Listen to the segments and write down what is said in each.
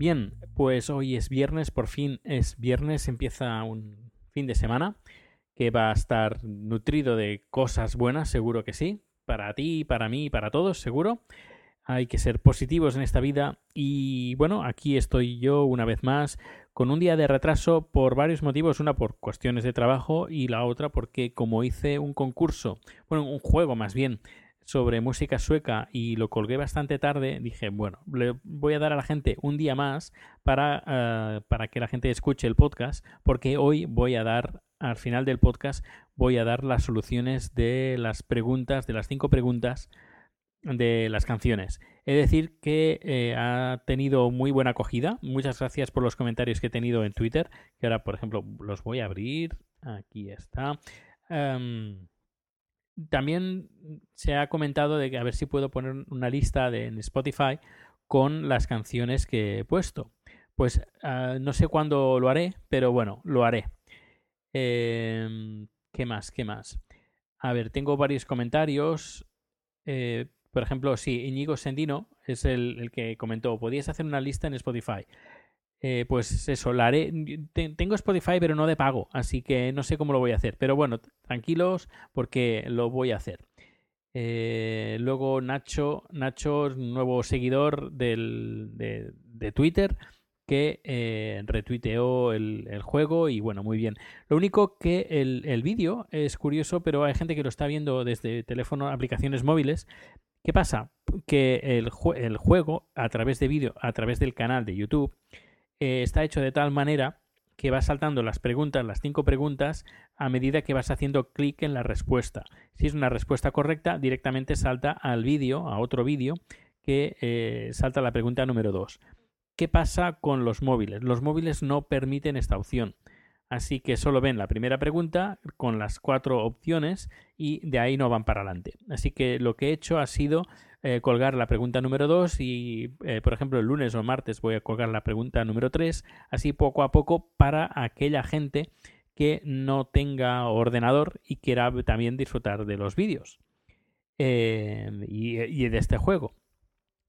Bien, pues hoy es viernes, por fin es viernes, empieza un fin de semana que va a estar nutrido de cosas buenas, seguro que sí, para ti, para mí, para todos, seguro. Hay que ser positivos en esta vida y bueno, aquí estoy yo una vez más con un día de retraso por varios motivos, una por cuestiones de trabajo y la otra porque como hice un concurso, bueno, un juego más bien sobre música sueca y lo colgué bastante tarde, dije, bueno, le voy a dar a la gente un día más para, eh, para que la gente escuche el podcast, porque hoy voy a dar, al final del podcast, voy a dar las soluciones de las preguntas, de las cinco preguntas de las canciones. Es decir, que eh, ha tenido muy buena acogida. Muchas gracias por los comentarios que he tenido en Twitter, que ahora, por ejemplo, los voy a abrir. Aquí está. Em, también se ha comentado de que a ver si puedo poner una lista de, en Spotify con las canciones que he puesto. Pues uh, no sé cuándo lo haré, pero bueno, lo haré. Eh, ¿Qué más? ¿Qué más? A ver, tengo varios comentarios. Eh, por ejemplo, sí, Íñigo Sendino es el, el, que comentó, podías hacer una lista en Spotify. Eh, pues eso, la haré. Tengo Spotify, pero no de pago, así que no sé cómo lo voy a hacer. Pero bueno, tranquilos, porque lo voy a hacer. Eh, luego Nacho, Nacho, nuevo seguidor del, de, de, Twitter, que eh, retuiteó el, el, juego y bueno, muy bien. Lo único que el, el vídeo es curioso, pero hay gente que lo está viendo desde teléfono, aplicaciones móviles. ¿Qué pasa? Que el, el juego, a través de vídeo, a través del canal de YouTube, eh, está hecho de tal manera que vas saltando las preguntas, las cinco preguntas, a medida que vas haciendo clic en la respuesta. Si es una respuesta correcta, directamente salta al vídeo, a otro vídeo, que eh, salta la pregunta número 2. ¿Qué pasa con los móviles? Los móviles no permiten esta opción. Así que solo ven la primera pregunta con las cuatro opciones y de ahí no van para adelante. Así que lo que he hecho ha sido eh, colgar la pregunta número 2 y, eh, por ejemplo, el lunes o martes voy a colgar la pregunta número 3, así poco a poco para aquella gente que no tenga ordenador y quiera también disfrutar de los vídeos eh, y, y, de este juego.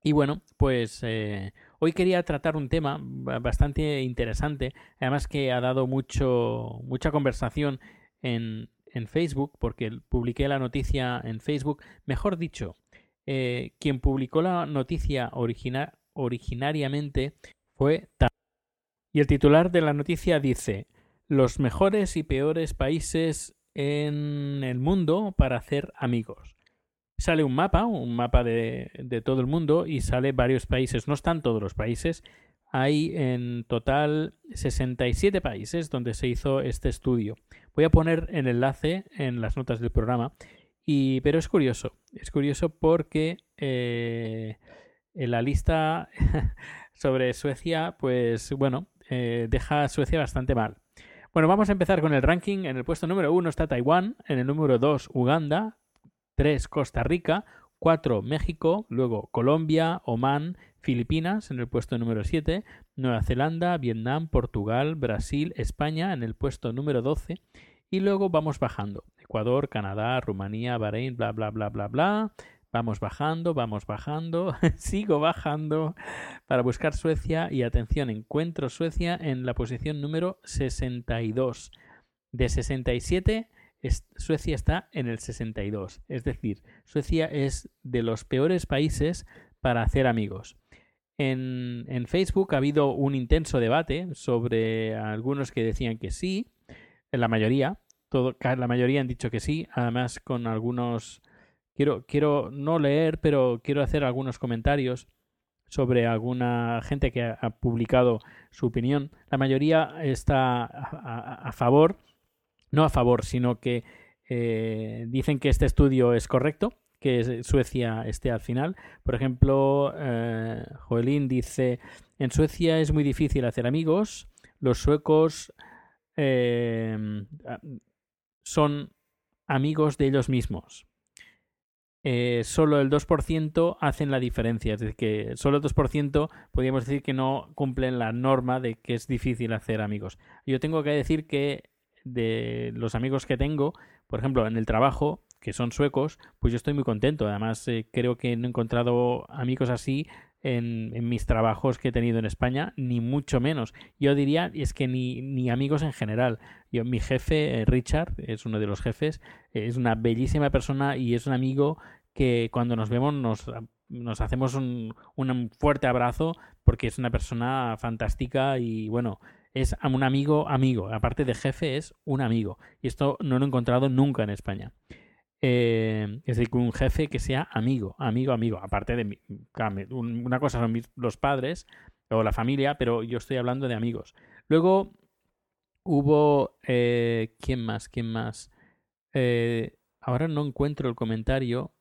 Y bueno, pues eh, hoy quería tratar un tema bastante interesante, además que ha dado mucho, mucha conversación en, en Facebook, porque publiqué la noticia en Facebook, mejor dicho, eh, quien publicó la noticia origina originariamente fue Tam. Y el titular de la noticia dice los mejores y peores países en el mundo para hacer amigos. Sale un mapa, un mapa de, de todo el mundo y sale varios países. No están todos los países. Hay en total 67 países donde se hizo este estudio. Voy a poner el enlace en las notas del programa y, pero es curioso, es curioso porque eh, en la lista sobre Suecia, pues bueno, eh, deja a Suecia bastante mal. Bueno, vamos a empezar con el ranking. En el puesto número 1 está Taiwán, en el número 2 Uganda, 3 Costa Rica, 4 México, luego Colombia, Omán, Filipinas en el puesto número 7, Nueva Zelanda, Vietnam, Portugal, Brasil, España en el puesto número 12 y luego vamos bajando. Ecuador, Canadá, Rumanía, Bahrein, bla, bla, bla, bla, bla. Vamos bajando, vamos bajando, sigo bajando para buscar Suecia y atención, encuentro Suecia en la posición número 62. De 67, Suecia está en el 62. Es decir, Suecia es de los peores países para hacer amigos. En, en Facebook ha habido un intenso debate sobre algunos que decían que sí, la mayoría, todo, la mayoría han dicho que sí, además con algunos quiero quiero no leer, pero quiero hacer algunos comentarios sobre alguna gente que ha, publicado su opinión. La mayoría está a, favor, no a favor, sino que eh, dicen que este estudio es correcto, que Suecia esté al final. Por ejemplo, eh, Joelín dice, en Suecia es muy difícil hacer amigos, los suecos eh, son amigos de ellos mismos. Eh, solo el 2% hacen la diferencia. Es decir, que solo el 2% podríamos decir que no cumplen la norma de que es difícil hacer amigos. Yo tengo que decir que de los amigos que tengo, por ejemplo, en el trabajo, que son suecos, pues yo estoy muy contento. Además, eh, creo que no he encontrado amigos así en, mis trabajos que he tenido en España, ni mucho menos. Yo diría, es que ni, ni amigos en general. Yo, mi jefe, eh, Richard, es uno de los jefes, es una bellísima persona y es un amigo que cuando nos vemos nos, nos hacemos un, un fuerte abrazo porque es una persona fantástica y bueno, es un amigo amigo. Aparte de jefe, es un amigo. Y esto no lo he encontrado nunca en España. Eh, es decir, un jefe que sea amigo, amigo, amigo. Aparte de una cosa son los padres o la familia, pero yo estoy hablando de amigos. Luego hubo. Eh, ¿Quién más? ¿Quién más? Eh, ahora no encuentro el comentario.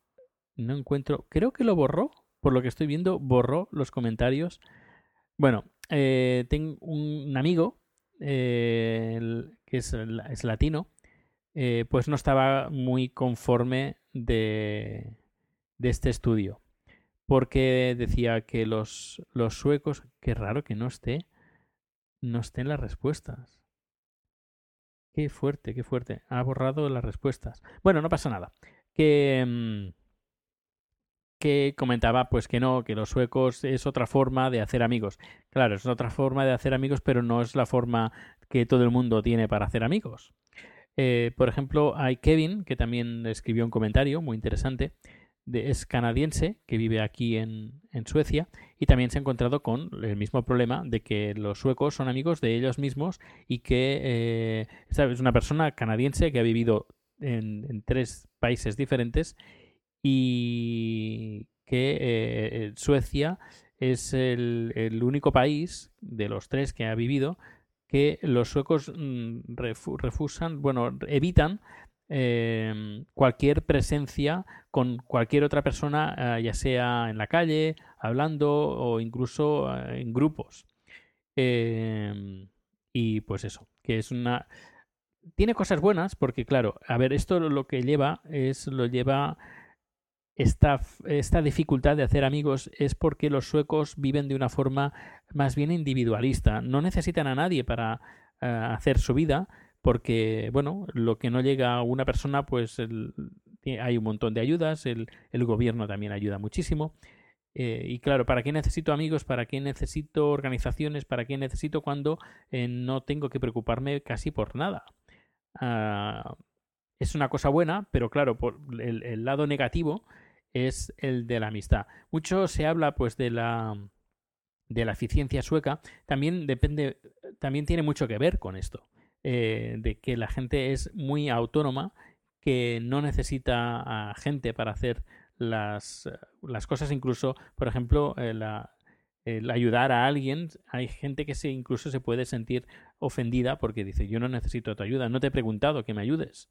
No encuentro. Creo que lo borró. Por lo que estoy viendo, borró los comentarios. Bueno, tengo un amigo que es, es latino eh, pues no estaba muy conforme de, de, este estudio. Porque decía que los, los suecos, qué raro que no esté, no estén las respuestas. Qué fuerte, qué fuerte. Ha borrado las respuestas. Bueno, no pasa nada. Que, mm, que comentaba pues que no, que los suecos es otra forma de hacer amigos. Claro, es otra forma de hacer amigos, pero no es la forma que todo el mundo tiene para hacer amigos. Eh, por ejemplo, hay Kevin, que también escribió un comentario muy interesante. De, es canadiense, que vive aquí en, Suecia, y también se ha encontrado con el mismo problema de que los suecos son amigos de ellos mismos y que eh, es una persona canadiense que ha vivido en, tres países diferentes y que eh, Suecia es el único país de los tres que ha vivido que los suecos mm, refusan, bueno, evitan eh, cualquier presencia con cualquier otra persona, eh, ya sea en la calle, hablando o incluso eh, en grupos. y pues eso, que es una... Tiene cosas buenas porque, claro, a ver, esto lo que lleva es, lo lleva esta, esta dificultad de hacer amigos es porque los suecos viven de una forma más bien individualista. No necesitan a nadie para eh, hacer su vida porque, bueno, lo que no llega a una persona, pues hay un montón de ayudas, el, el gobierno también ayuda muchísimo. Eh, y claro, ¿para qué necesito amigos? ¿Para qué necesito organizaciones? ¿Para qué necesito cuando eh, no tengo que preocuparme casi por nada? Ah, es una cosa buena, pero claro, por el, el lado negativo es el de la amistad. Mucho se habla pues de la de la eficiencia sueca, también depende, también tiene mucho que ver con esto, eh, de que la gente es muy autónoma, que no necesita a gente para hacer las, las cosas, incluso, por ejemplo, eh, la, el ayudar a alguien, hay gente que se incluso se puede sentir ofendida porque dice yo no necesito tu ayuda, no te he preguntado que me ayudes.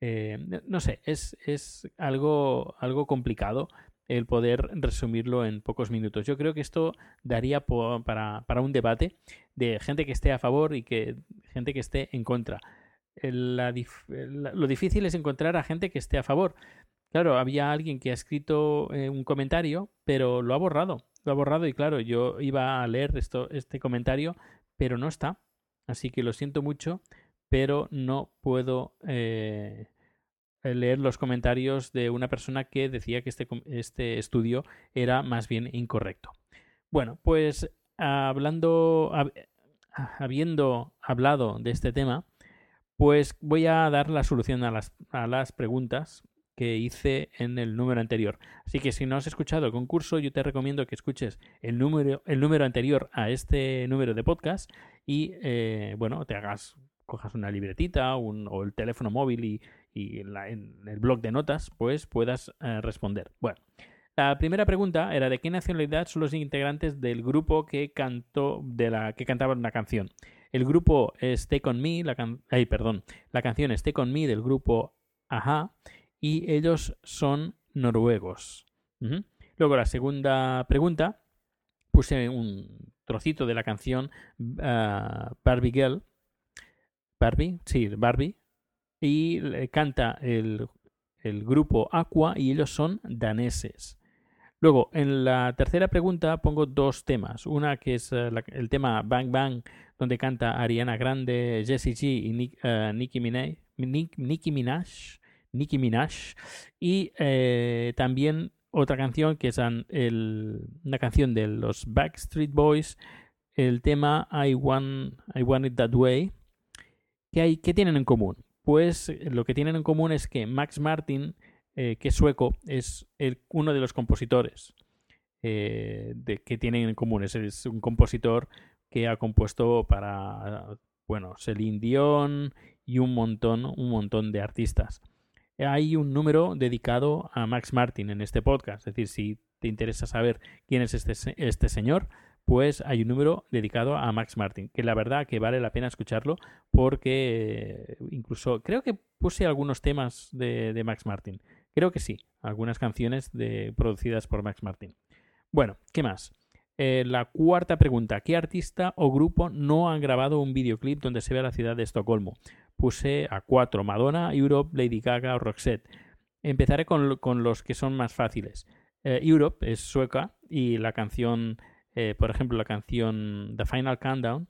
Eh, no sé, es, es algo, algo complicado el poder resumirlo en pocos minutos. Yo creo que esto daría para, para, un debate de gente que esté a favor y que gente que esté en contra. lo difícil es encontrar a gente que esté a favor. Claro, había alguien que ha escrito eh, un comentario, pero lo ha borrado. Lo ha borrado y claro, yo iba a leer esto, este comentario, pero no está. Así que lo siento mucho, pero no puedo eh, leer los comentarios de una persona que decía que este, este estudio era más bien incorrecto. Bueno, pues hablando, habiendo hablado de este tema, pues voy a dar la solución a las, a las preguntas que hice en el número anterior. Así que si no has escuchado el concurso, yo te recomiendo que escuches el número, el número anterior a este número de podcast y, eh, bueno, te hagas, cojas una libretita o el teléfono móvil y, en, el blog de notas, pues puedas eh, responder. Bueno. La primera pregunta era de qué nacionalidad son los integrantes del grupo que cantó de la que cantaban una canción. El grupo es Take On Me, la ay, perdón, la canción es Take On Me del grupo Aja y ellos son noruegos. Luego la segunda pregunta, puse un trocito de la canción ah, Barbie Girl. Barbie, sí, Barbie. Y canta el, el grupo Aqua y ellos son daneses. Luego, en la tercera pregunta pongo dos temas. Una que es eh, el tema Bang Bang, donde canta Ariana Grande, Jessie G y eh, Nicki Minaj. Nicki Minaj Nicki Minaj. Y eh, también otra canción que es una canción de los Backstreet Boys, el tema I Want, I Want It That Way. ¿Qué, hay, ¿Qué tienen en común? Pues eh, lo que tienen en común es que Max Martin, eh, que es sueco, es uno de los compositores de, que tienen en común. Es, es, un compositor que ha compuesto para, bueno, Celine Dion y un montón, un montón de artistas hay un número dedicado a Max Martin en este podcast. Es decir, si te interesa saber quién es este, este señor, pues hay un número dedicado a Max Martin, que la verdad que vale la pena escucharlo porque incluso creo que puse algunos temas de, Max Martin. Creo que sí, algunas canciones producidas por Max Martin. Bueno, ¿qué más? Eh, la cuarta pregunta, ¿qué artista o grupo no han grabado un videoclip donde se ve la ciudad de Estocolmo? puse a cuatro, Madonna, Europe, Lady Gaga o Roxette. Empezaré con, los que son más fáciles. Eh, Europe es sueca y la canción, eh, por ejemplo, la canción The Final Countdown,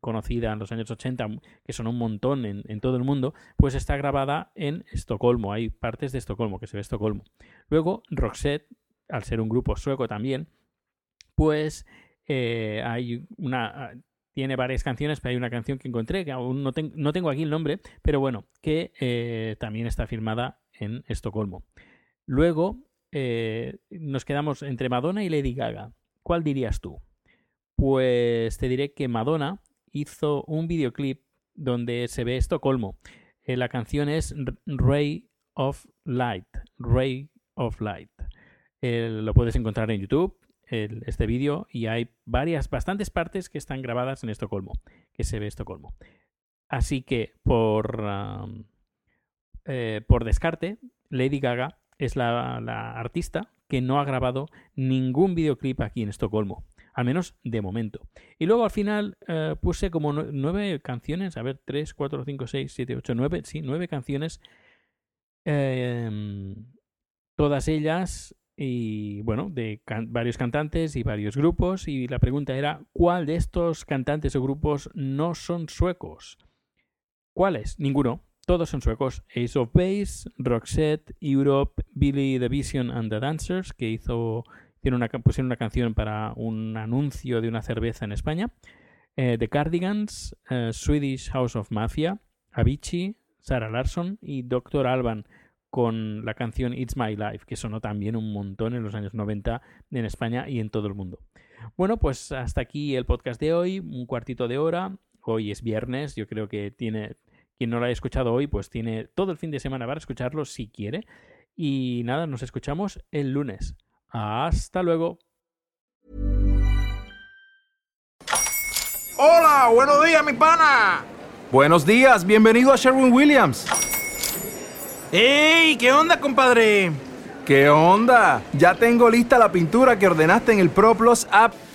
conocida en los años 80, que son un montón en, todo el mundo, pues está grabada en Estocolmo. Hay partes de Estocolmo, que se ve Estocolmo. Luego, Roxette, al ser un grupo sueco también, pues eh, hay una tiene varias canciones, pero hay una canción que encontré, que aún no, no tengo aquí el nombre, pero bueno, que eh, también está firmada en Estocolmo. Luego nos quedamos entre Madonna y Lady Gaga. ¿Cuál dirías tú? Pues te diré que Madonna hizo un videoclip donde se ve Estocolmo. Eh, la canción es Ray of Light. Ray of Light. lo puedes encontrar en YouTube este vídeo y hay varias, bastantes partes que están grabadas en Estocolmo, que se ve Estocolmo. Así que por, eh, por descarte, Lady Gaga es la, artista que no ha grabado ningún videoclip aquí en Estocolmo, al menos de momento. Y luego al final eh, puse como nueve canciones, a ver, tres, cuatro, cinco, seis, siete, ocho, nueve, sí, nueve canciones. Em, todas ellas y bueno, de varios cantantes y varios grupos y la pregunta era ¿cuál de estos cantantes o grupos no son suecos? ¿Cuáles? Ninguno. Todos son suecos. Ace of Base, Roxette, Europe, Billy the Vision and the Dancers, que hizo una, pusieron una canción para un anuncio de una cerveza en España. Eh, the Cardigans, eh, Swedish House of Mafia, Avicii, Sarah Larson y Dr. Alban con la canción It's My Life, que sonó también un montón en los años 90 en España y en todo el mundo. Bueno, pues hasta aquí el podcast de hoy, un cuartito de hora. Hoy es viernes, yo creo que tiene quien no lo haya escuchado hoy, pues tiene todo el fin de semana para escucharlo si quiere. Y nada, nos escuchamos el lunes. Hasta luego. Hola, buenos días, mi pana. Buenos días, bienvenido a Sherwin Williams. ¡Ey! ¿Qué onda, compadre? ¿Qué onda? Ya tengo lista la pintura que ordenaste en el ProPlus app.